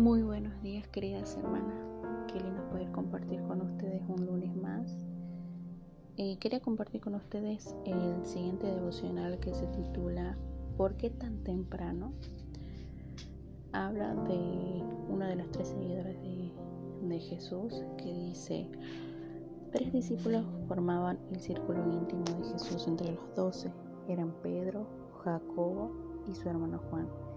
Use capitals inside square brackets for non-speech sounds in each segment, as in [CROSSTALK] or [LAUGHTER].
Muy buenos días, queridas hermanas. Qué lindo poder compartir con ustedes un lunes más. Eh, quería compartir con ustedes el siguiente devocional que se titula ¿Por qué tan temprano? Habla de uno de los tres seguidores de, de Jesús que dice, tres discípulos formaban el círculo íntimo de Jesús entre los doce. Eran Pedro, Jacobo y su hermano Juan.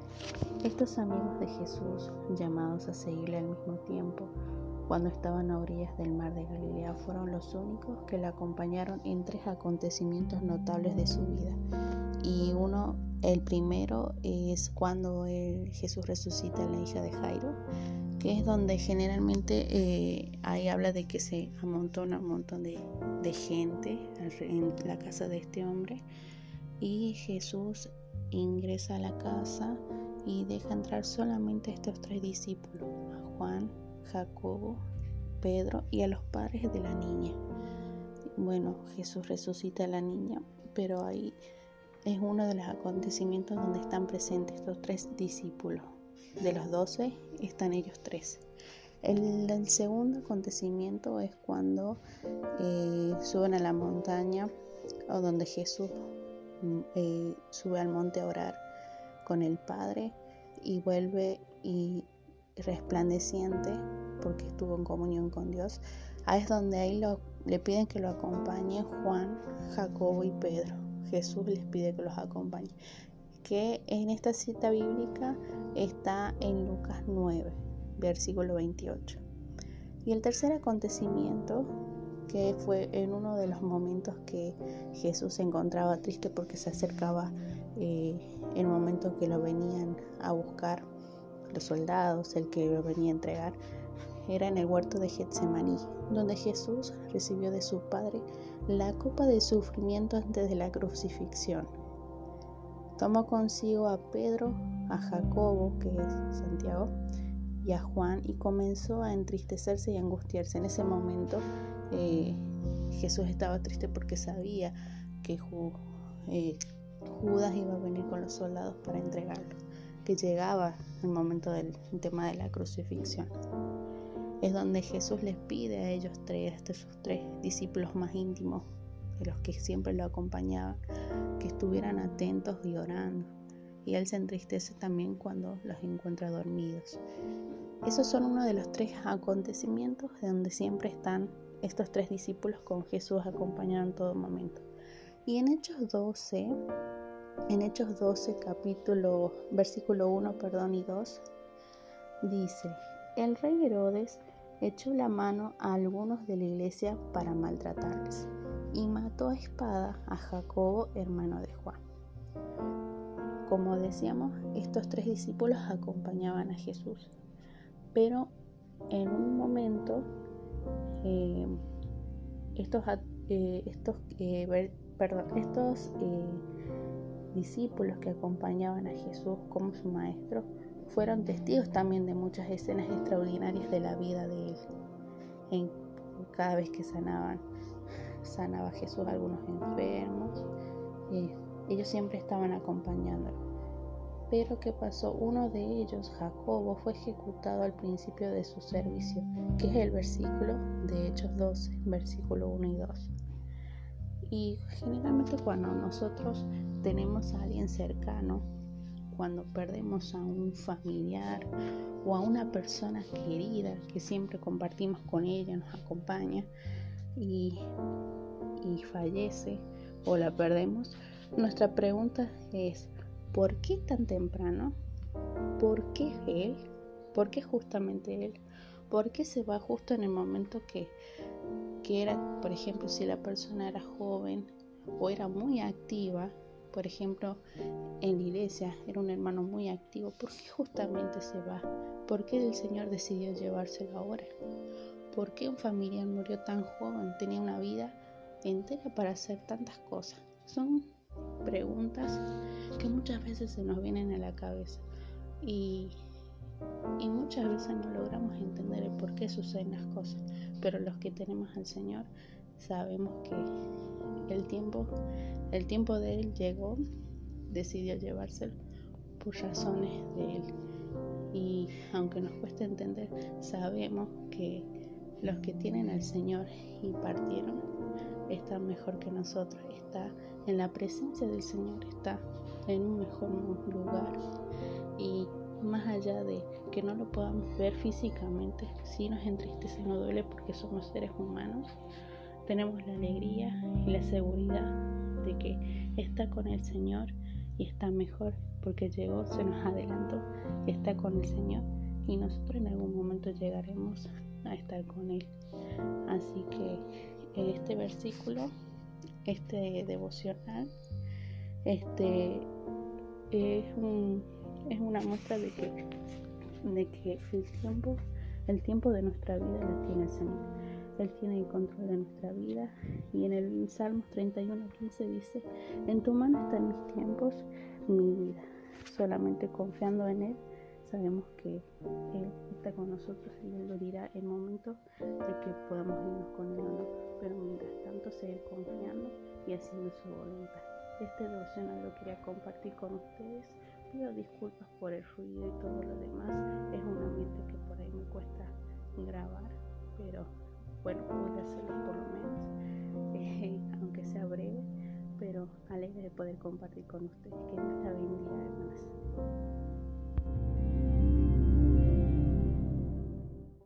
Estos amigos de Jesús, llamados a seguirle al mismo tiempo, cuando estaban a orillas del mar de Galilea, fueron los únicos que le acompañaron en tres acontecimientos notables de su vida. Y uno, el primero es cuando Jesús resucita a la hija de Jairo, que es donde generalmente eh, ahí habla de que se amontona un montón de gente en la casa de este hombre y Jesús ingresa a la casa y deja entrar solamente a estos tres discípulos, a Juan, Jacobo, Pedro y a los padres de la niña. Bueno, Jesús resucita a la niña, pero ahí es uno de los acontecimientos donde están presentes estos tres discípulos. De los doce están ellos tres. El, segundo acontecimiento es cuando eh, suben a la montaña o donde Jesús eh, sube al monte a orar con el Padre y vuelve y resplandeciente porque estuvo en comunión con Dios. Ahí es donde ahí le piden que lo acompañe Juan, Jacobo y Pedro. Jesús les pide que los acompañe. Que en esta cita bíblica está en Lucas 9, versículo 28. Y el tercer acontecimiento, que fue en uno de los momentos que Jesús se encontraba triste porque se acercaba eh, el momento que lo venían a buscar los soldados, el que lo venía a entregar, era en el huerto de Getsemaní, donde Jesús recibió de su Padre la copa de sufrimiento antes de la crucifixión. Tomó consigo a Pedro, a Jacobo, que es Santiago, y a Juan y comenzó a entristecerse y angustiarse. En ese momento eh, Jesús estaba triste porque sabía que eh, Judas iba a venir con los soldados para entregarlo, que llegaba el momento del tema de la crucifixión. Es donde Jesús les pide a ellos tres, a sus tres discípulos más íntimos, de los que siempre lo acompañaban, que estuvieran atentos y orando. Y Él se entristece también cuando los encuentra dormidos. Esos son uno de los tres acontecimientos de donde siempre están estos tres discípulos con Jesús acompañados en todo momento. Y en Hechos 12, en Hechos 12, capítulo, versículo 1, perdón, y 2, dice, el rey Herodes echó la mano a algunos de la iglesia para maltratarles y mató a espada a Jacobo, hermano de Juan. Como decíamos, estos tres discípulos acompañaban a Jesús, pero en un momento eh, estos, eh, estos eh, perdón, estos discípulos que acompañaban a Jesús como su maestro fueron testigos también de muchas escenas extraordinarias de la vida de él. En, cada vez que sanaban, sanaba Jesús algunos enfermos, ellos siempre estaban acompañándolo. Pero ¿qué pasó? Uno de ellos, Jacobo, fue ejecutado al principio de su servicio, que es el versículo de Hechos 12, versículo 1 y 2. Y generalmente cuando nosotros tenemos a alguien cercano, cuando perdemos a un familiar o a una persona querida que siempre compartimos con ella, nos acompaña y, y fallece o la perdemos, nuestra pregunta es, ¿por qué tan temprano? ¿Por qué él? ¿Por qué justamente él? ¿Por qué se va justo en el momento que, que era, por ejemplo, si la persona era joven o era muy activa, por ejemplo, en la iglesia era un hermano muy activo, ¿por qué justamente se va? ¿Por qué el Señor decidió llevárselo ahora? ¿Por qué un familiar murió tan joven? Tenía una vida entera para hacer tantas cosas. Son preguntas que muchas veces se nos vienen a la cabeza y y muchas veces no logramos entender el por qué suceden las cosas, pero los que tenemos al Señor sabemos que el tiempo, el tiempo de Él llegó, decidió llevárselo por razones de Él. Y aunque nos cueste entender, sabemos que los que tienen al Señor y partieron están mejor que nosotros, está en la presencia del Señor, está en un mejor lugar. Y más allá de que no lo podamos ver físicamente, sí nos entristece y nos duele porque somos seres humanos, tenemos la alegría y la seguridad de que está con el Señor y está mejor porque llegó, se nos adelantó, está con el Señor y nosotros en algún momento llegaremos a estar con Él. Así que en este versículo, este devocional, este es, un, es una muestra de que, de que el tiempo, el tiempo de nuestra vida lo tiene el Señor él tiene el control de nuestra vida. Y en el Salmos 31, 15 dice, en tu mano están mis tiempos, mi vida. Solamente confiando en Él, sabemos que Él está con nosotros y Él lo dirá en momento de que podamos irnos con Él o no. Pero mientras tanto, seguir confiando y haciendo su voluntad. Este devocional lo quería compartir con ustedes. Pido disculpas por el ruido y todo lo demás. Es un ambiente que por ahí me cuesta grabar, pero bueno, pude hacerlo por lo menos, [LAUGHS] eh, aunque sea breve, pero alegre de poder compartir con ustedes. Que Dios la bendiga, hermanas.